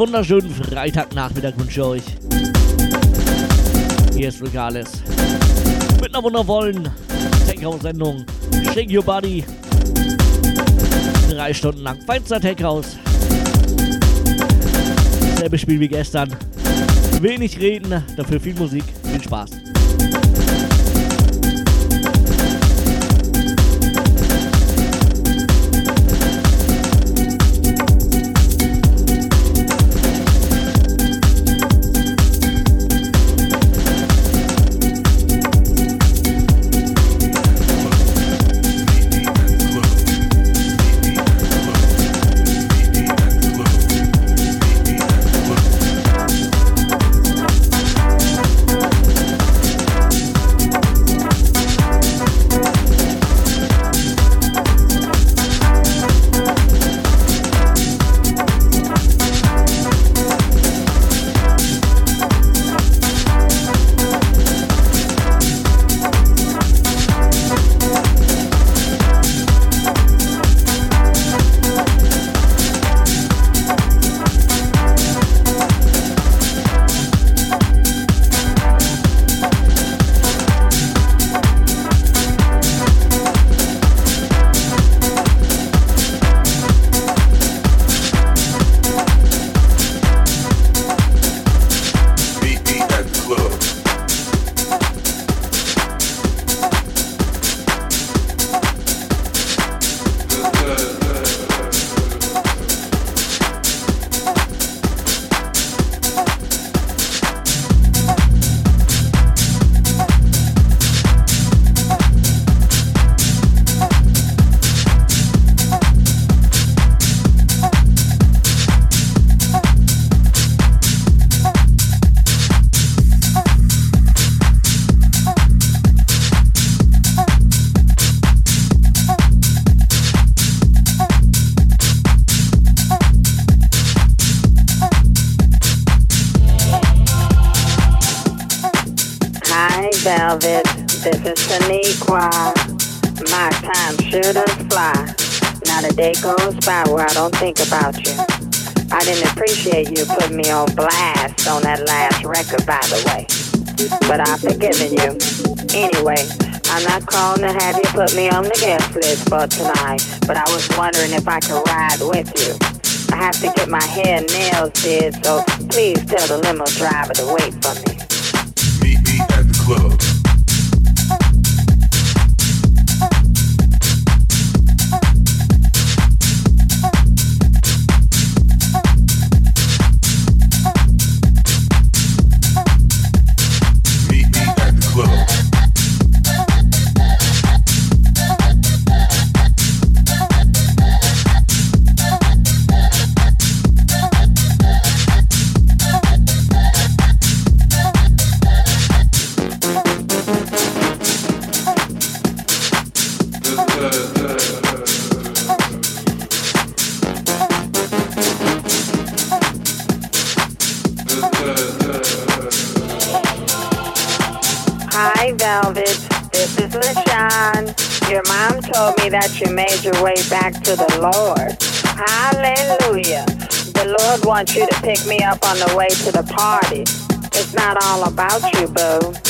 Wunderschönen Freitagnachmittag wünsche ich euch. Hier ist Regales. Mit einer wundervollen Tech-House-Sendung. Shake Your Body. Drei Stunden lang. Feinster Tech-House. Selbe Spiel wie gestern. Wenig reden, dafür viel Musik. Viel Spaß. Think about you. I didn't appreciate you putting me on blast on that last record, by the way. But I've forgiven you. Anyway, I'm not calling to have you put me on the guest list for tonight, but I was wondering if I could ride with you. I have to get my hair and nails did, so please tell the limo driver to wait for me. Pick me up on the way to the party. It's not all about you, boo.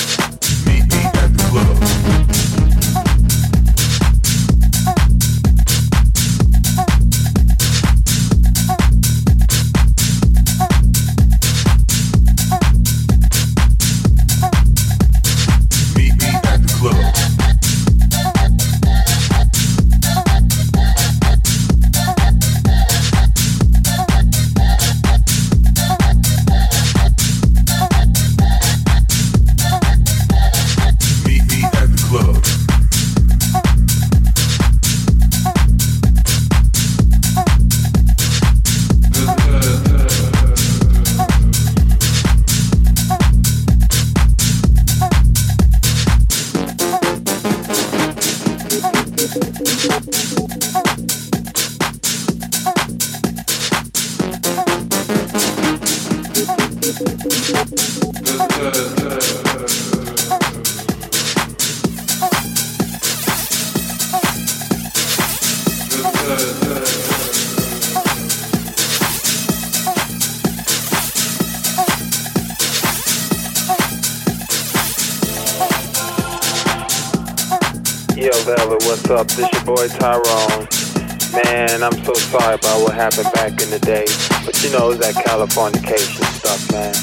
The day. But you know, it's that Californication stuff, man.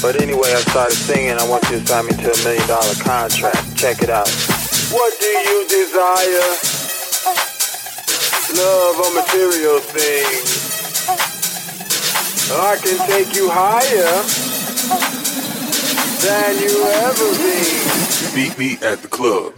But anyway, I started singing. I want you to sign me to a million dollar contract. Check it out. What do you desire? Love or material things? I can take you higher than you ever been. Meet me at the club.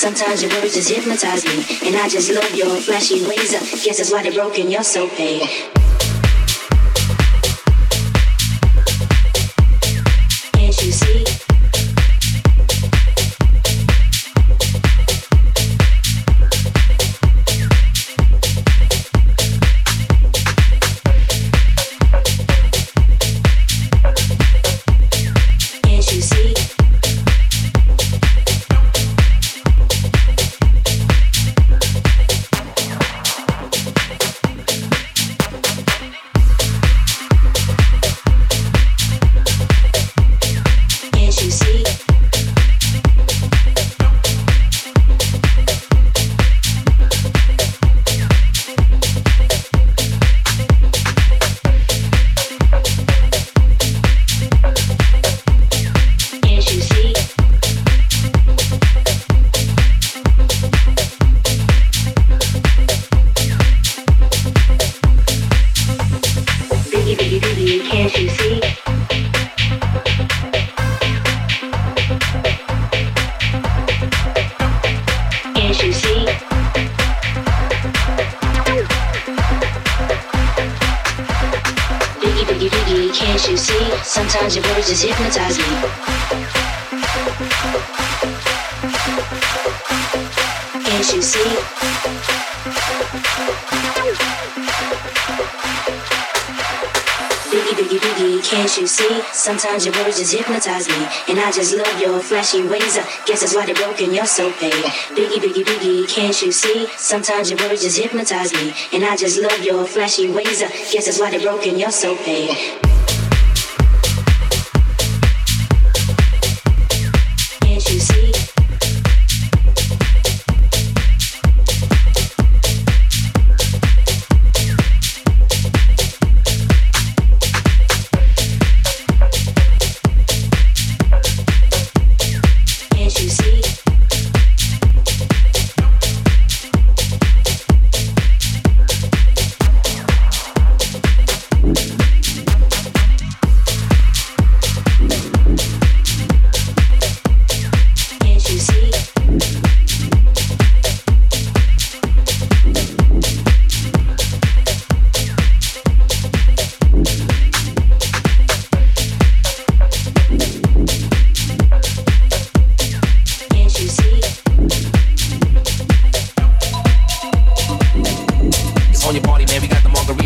Sometimes your words just hypnotize me, and I just love your flashy ways. Guess that's why they're broken. You're so paid. Hypnotize me. And I just love your flashy ways. I guess that's why they're broken, you're so paid. Biggie, biggie, biggie, can't you see? Sometimes your words just hypnotize me. And I just love your flashy ways. I guess that's why they're broken, you're so paid. On your party, man. We got the margarita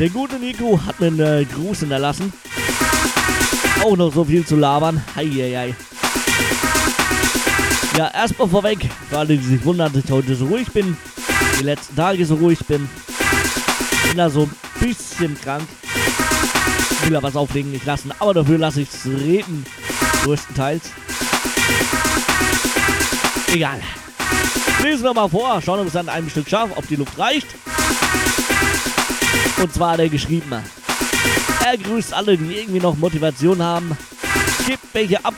der gute Nico hat mir einen äh, Gruß hinterlassen. Auch noch so viel zu labern. Heieiei. Ja, erstmal vorweg, für alle, die sich wundern, dass ich heute so ruhig bin, die letzten Tage so ruhig bin. Bin da so ein bisschen krank. Will ja was auflegen nicht lassen, aber dafür lasse ich es reden. Größtenteils. Egal. Lesen wir mal vor, schauen wir uns an einem Stück scharf, ob die Luft reicht. Und zwar hat er geschrieben. Er grüßt alle, die irgendwie noch Motivation haben. Gibt welche ab.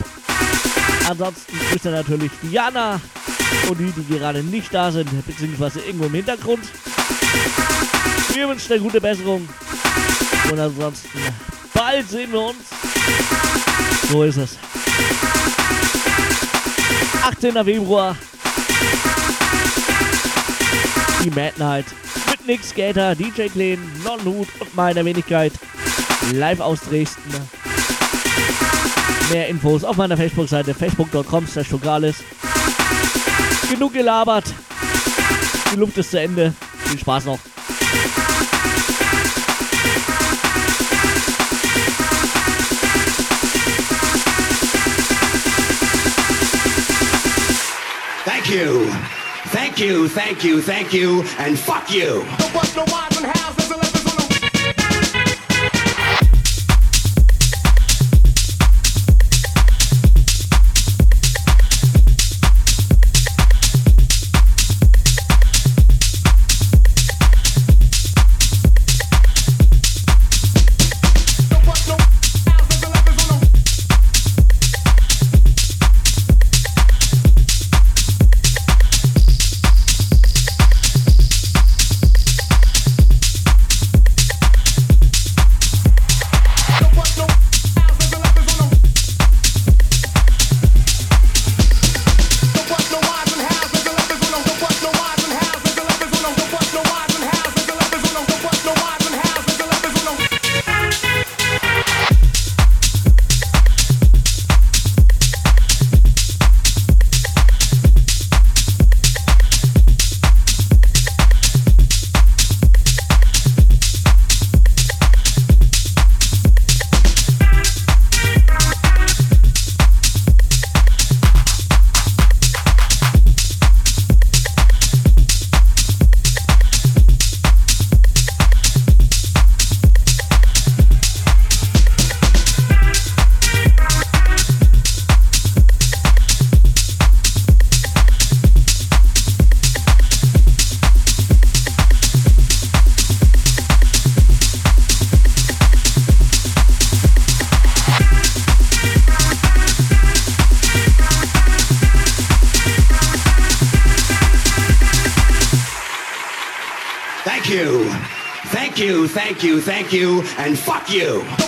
Ansonsten grüßt er natürlich Diana und die, die gerade nicht da sind, beziehungsweise irgendwo im Hintergrund. Wir wünschen eine gute Besserung. Und ansonsten, bald sehen wir uns. So ist es. 18. Februar. Die Mad Night mit Nick Skater, DJ Kleen, Non Hut und meiner Wenigkeit live aus Dresden. Mehr Infos auf meiner Facebook-Seite facebook.com slash Genug gelabert. Die Luft ist zu Ende. Viel Spaß noch. Thank you. Thank you, thank you, thank you, and fuck you. You, and fuck you.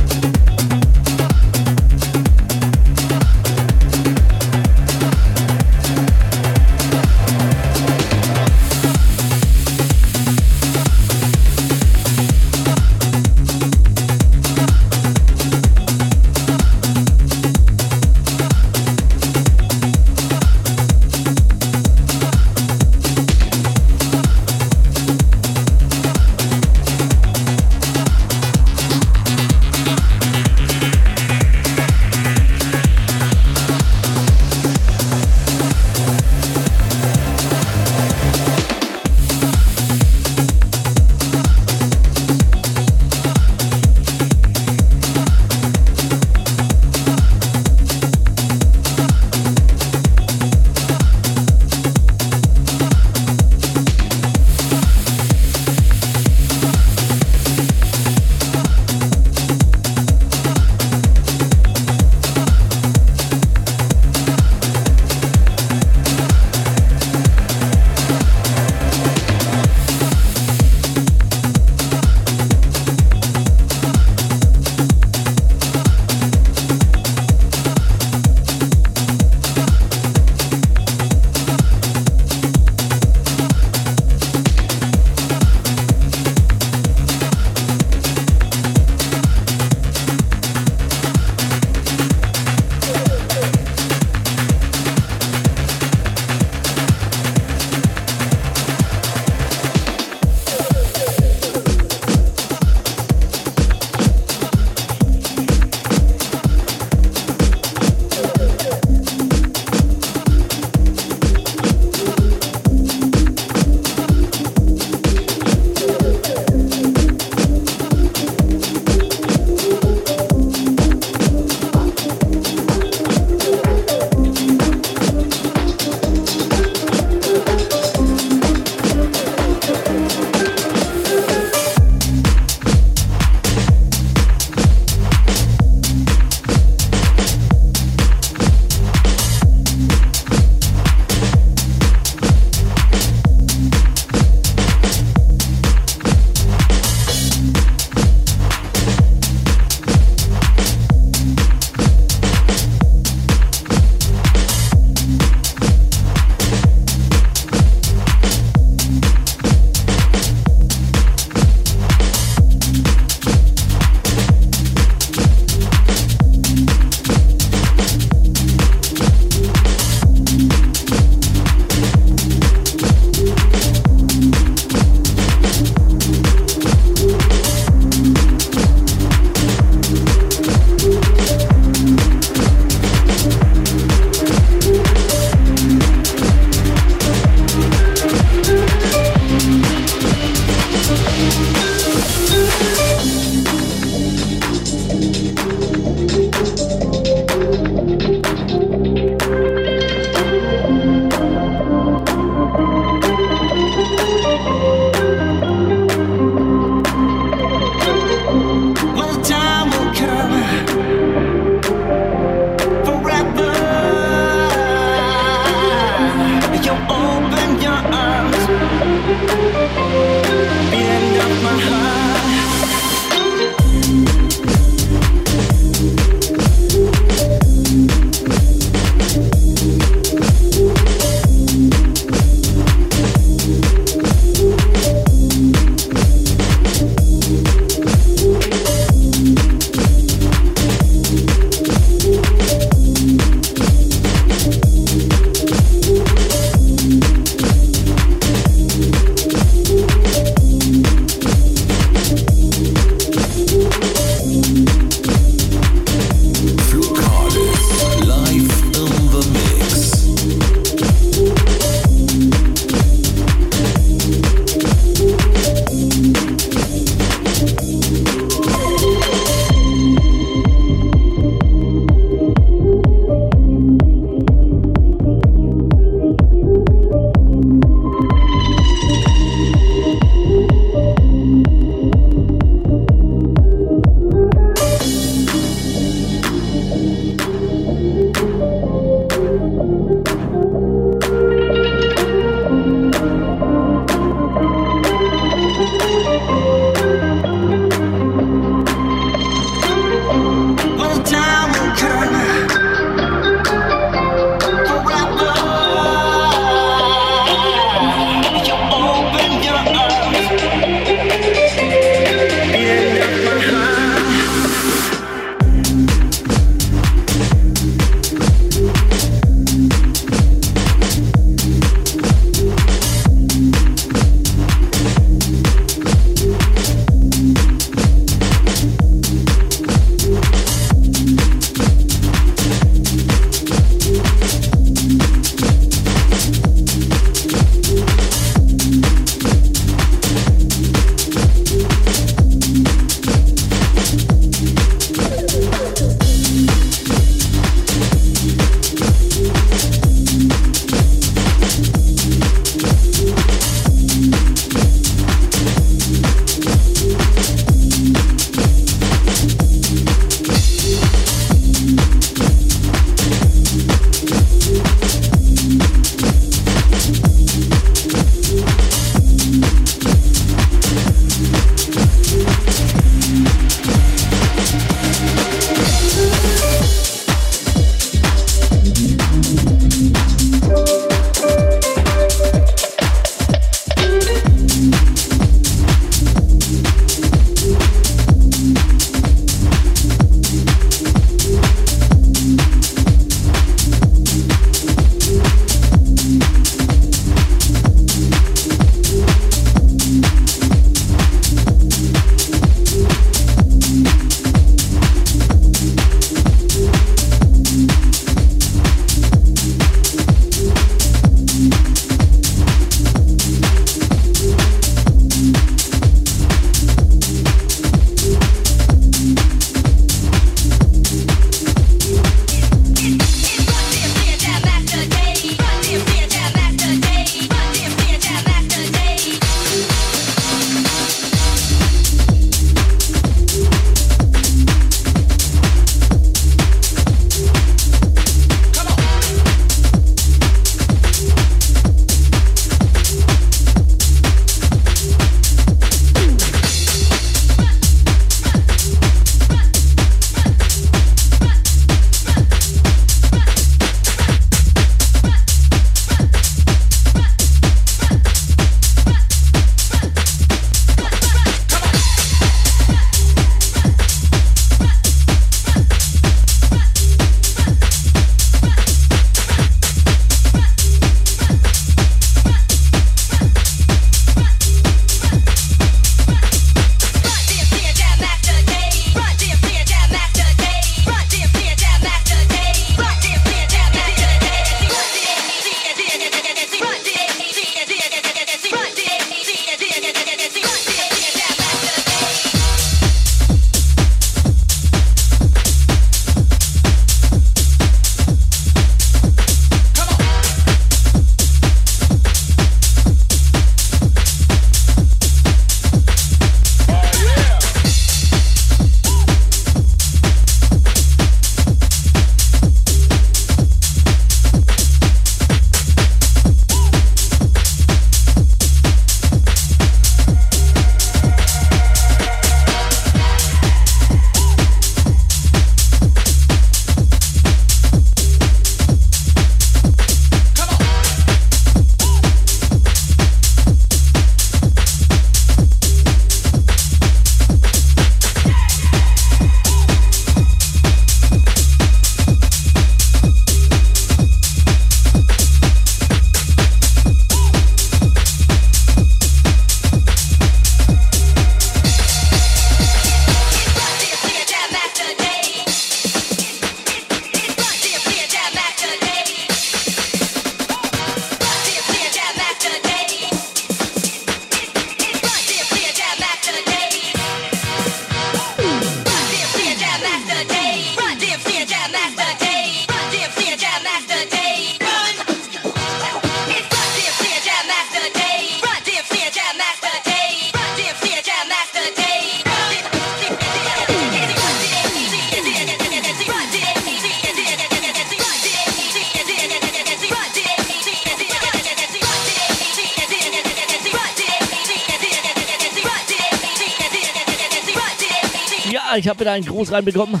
Einen Gruß reinbekommen.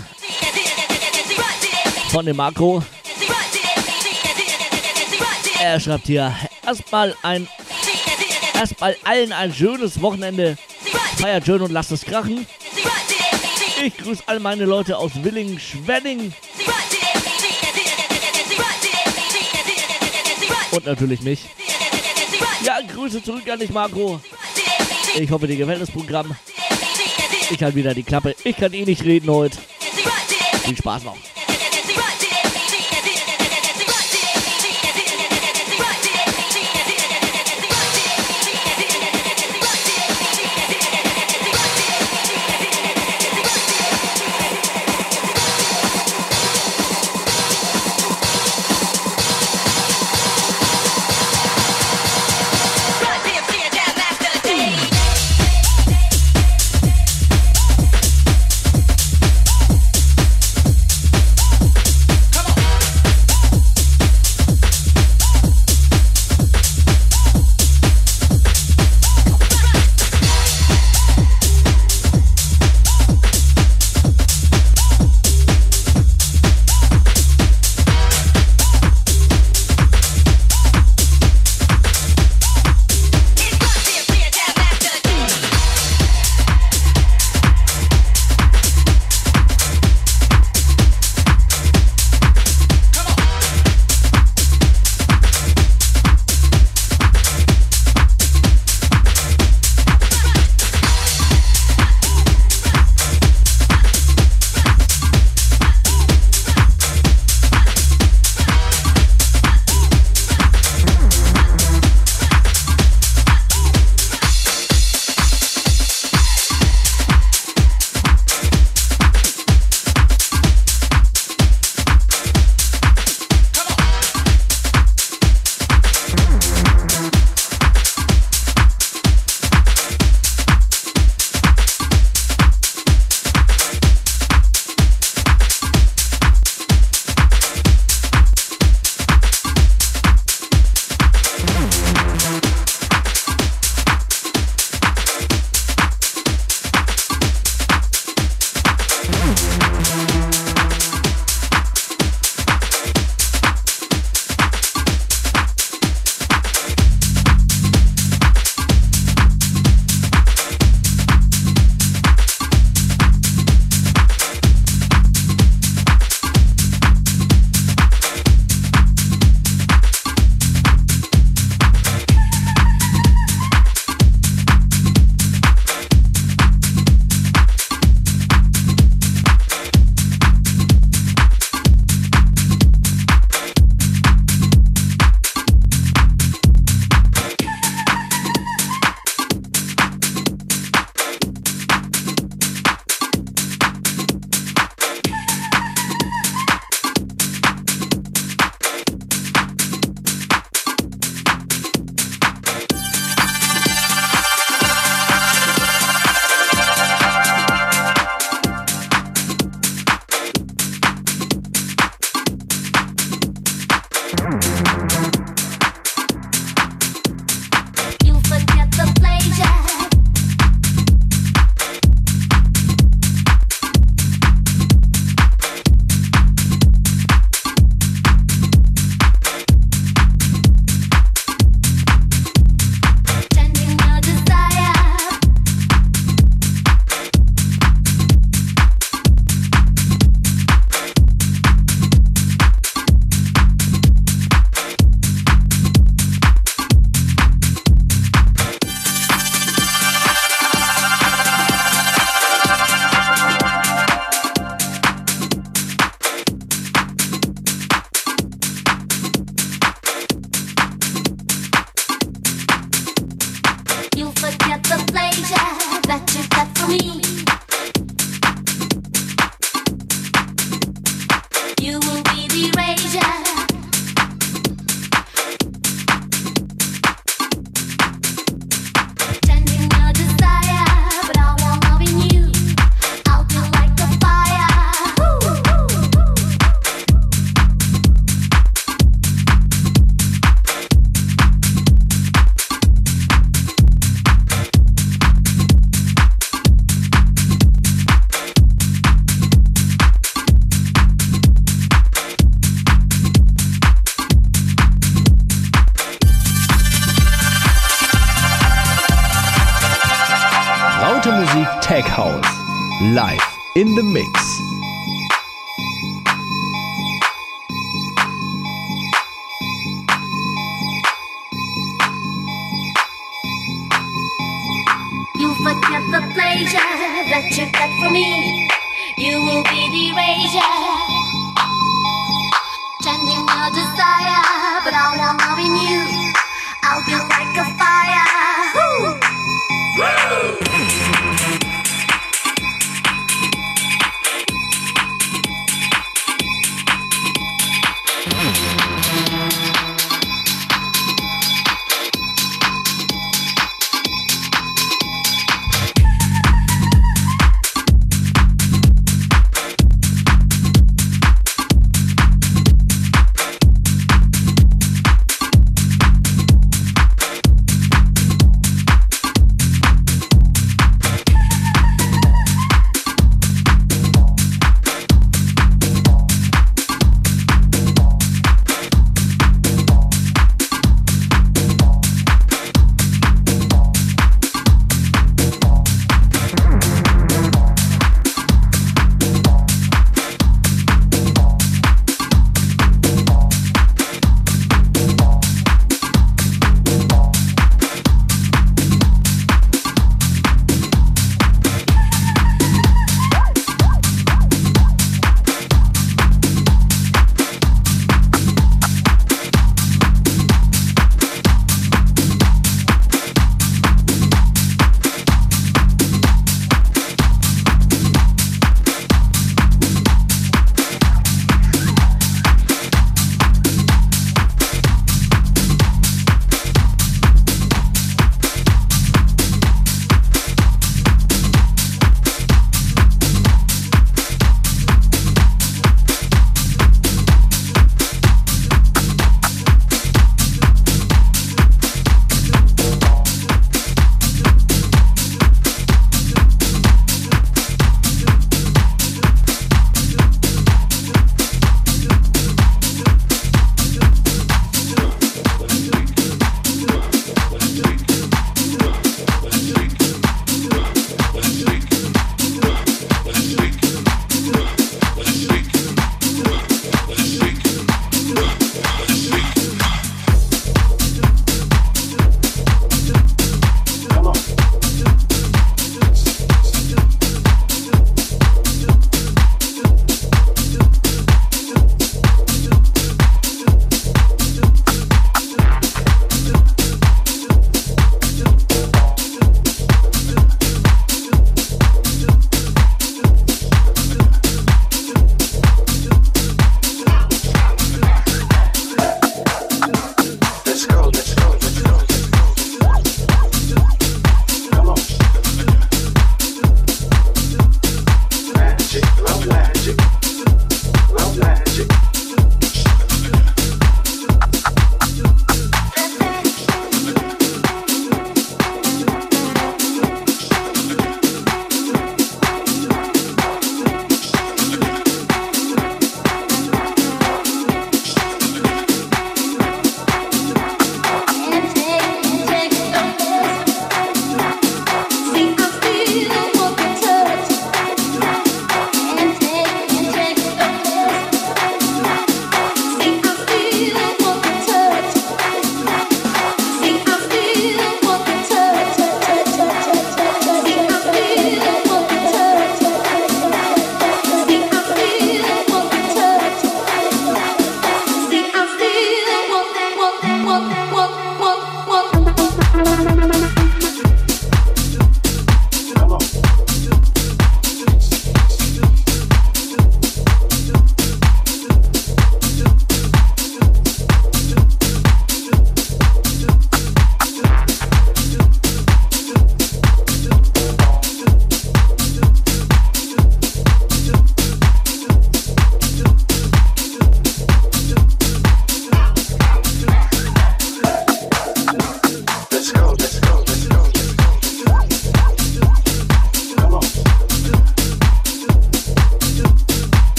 Von dem Marco. Er schreibt hier erstmal ein erstmal allen ein schönes Wochenende. Feiert schön und lasst es krachen. Ich grüße all meine Leute aus Willing, Schwenning und natürlich mich. Ja, Grüße zurück an dich, Marco. Ich hoffe, dir gefällt das Programm. Ich halte wieder die Klappe. Ich kann eh nicht reden heute. Viel Spaß noch.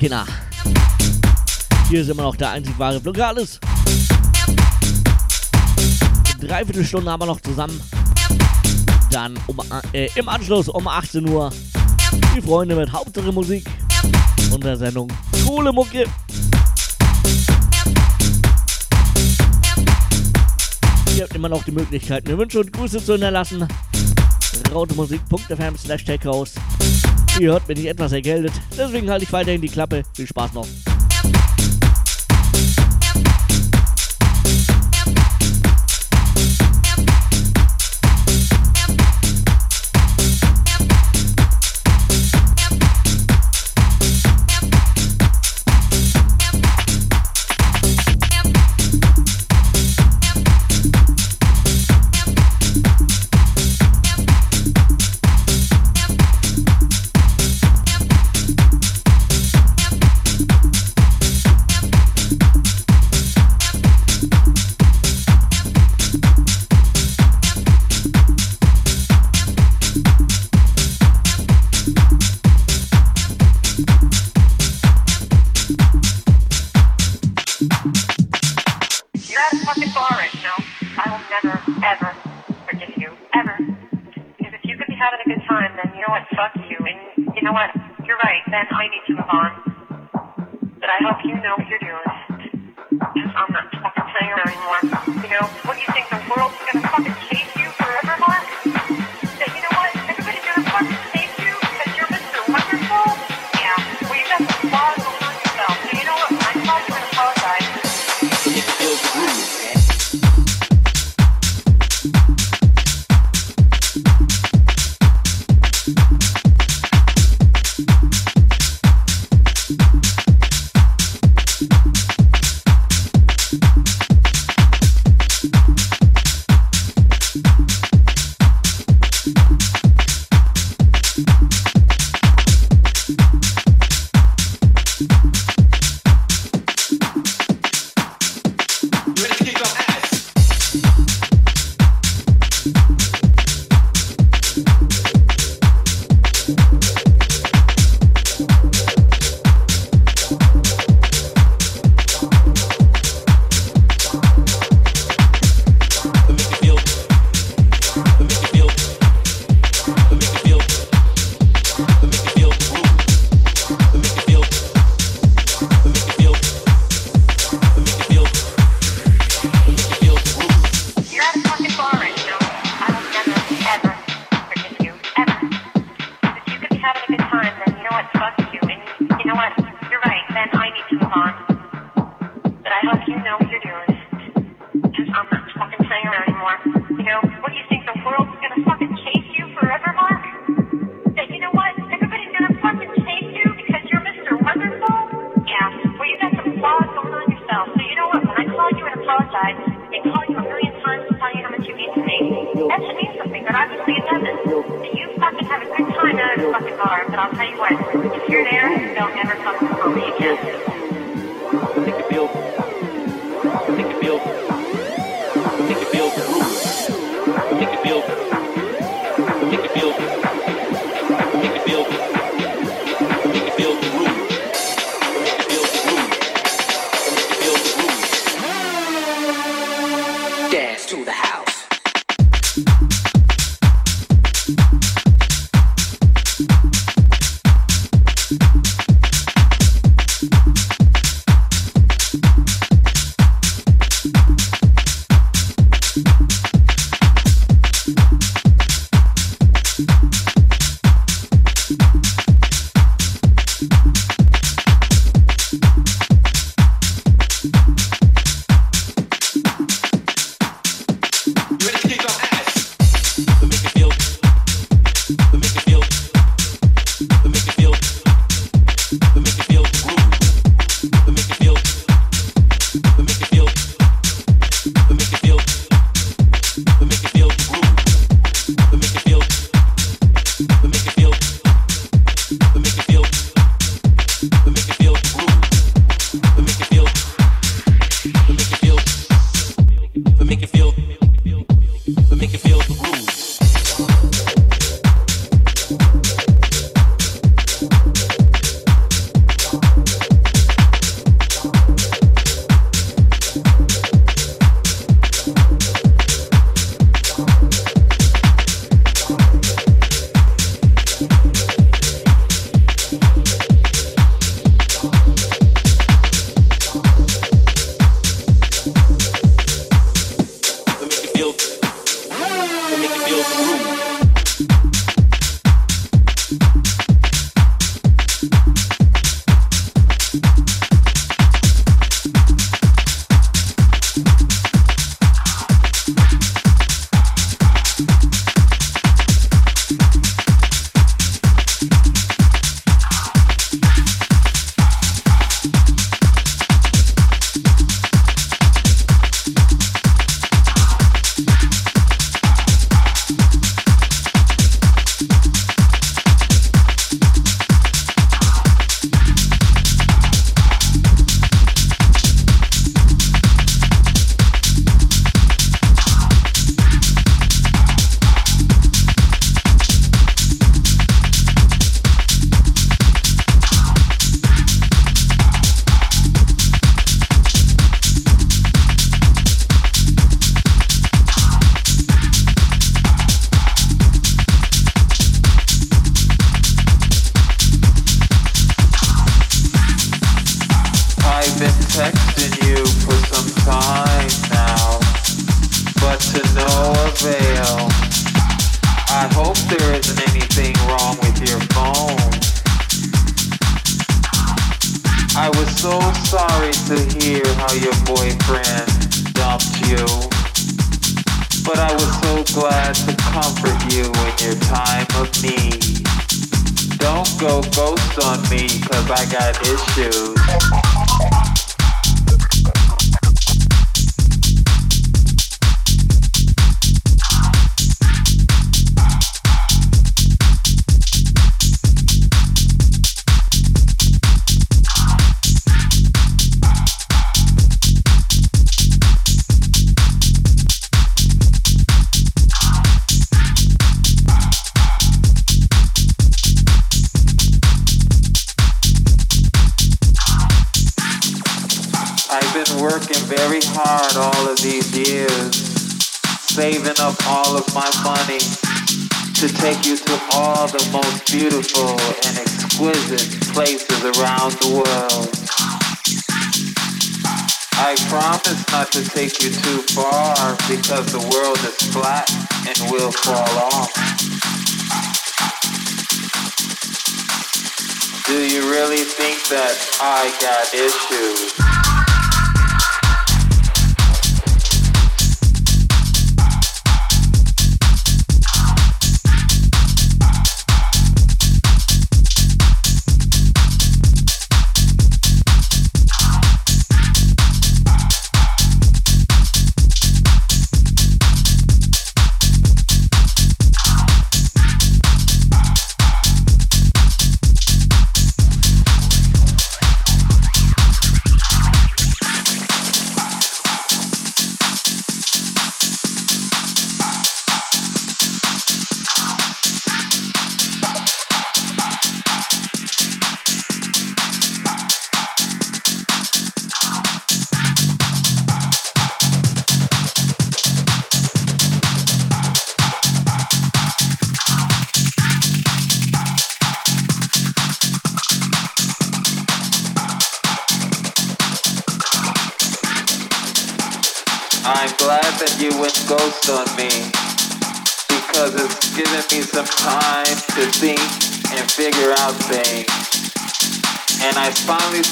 Kinder. Hier ist immer noch der einzig wahre Blockades. Dreiviertel Stunde haben wir noch zusammen. Dann um, äh, im Anschluss um 18 Uhr die Freunde mit Hauptsache Musik und der Sendung Coole Mucke. Ihr habt immer noch die Möglichkeit, mir Wünsche und Grüße zu hinterlassen. Rautemusik.fm slash techhouse Ihr hört, bin ich etwas erkältet. Deswegen halte ich weiterhin die Klappe. Viel Spaß noch.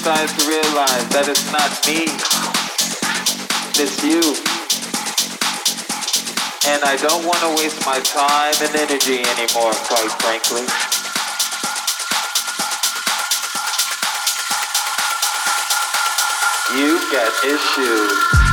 decides to realize that it's not me, it's you. And I don't want to waste my time and energy anymore, quite frankly. You've got issues.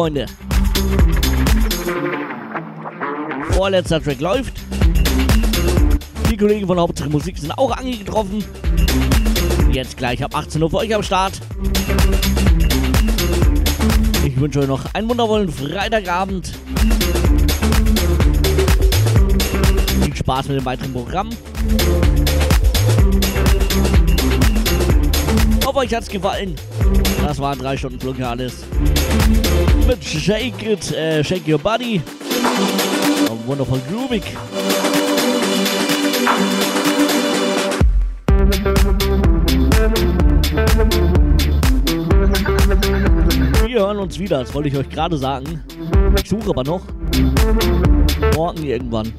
Freunde. Vorletzter Track läuft. Die Kollegen von Hauptsache Musik sind auch angetroffen. Jetzt gleich ab 18 Uhr für euch am Start. Ich wünsche euch noch einen wundervollen Freitagabend. Viel Spaß mit dem weiteren Programm. Hoffe, euch hat's gefallen. Das waren drei Stunden Flugales. Mit Shake It, äh, Shake Your Body. Und wundervoll groovig. Wir hören uns wieder, das wollte ich euch gerade sagen. Ich suche aber noch. Morgen irgendwann.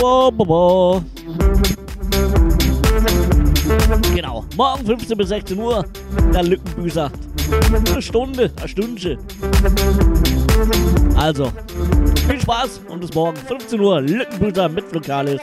Bo, bo, bo. Morgen 15 bis 16 Uhr, der Lückenbüßer. Eine Stunde, eine Stündchen. Also, viel Spaß und bis morgen 15 Uhr, Lückenbüßer mit Lokalis.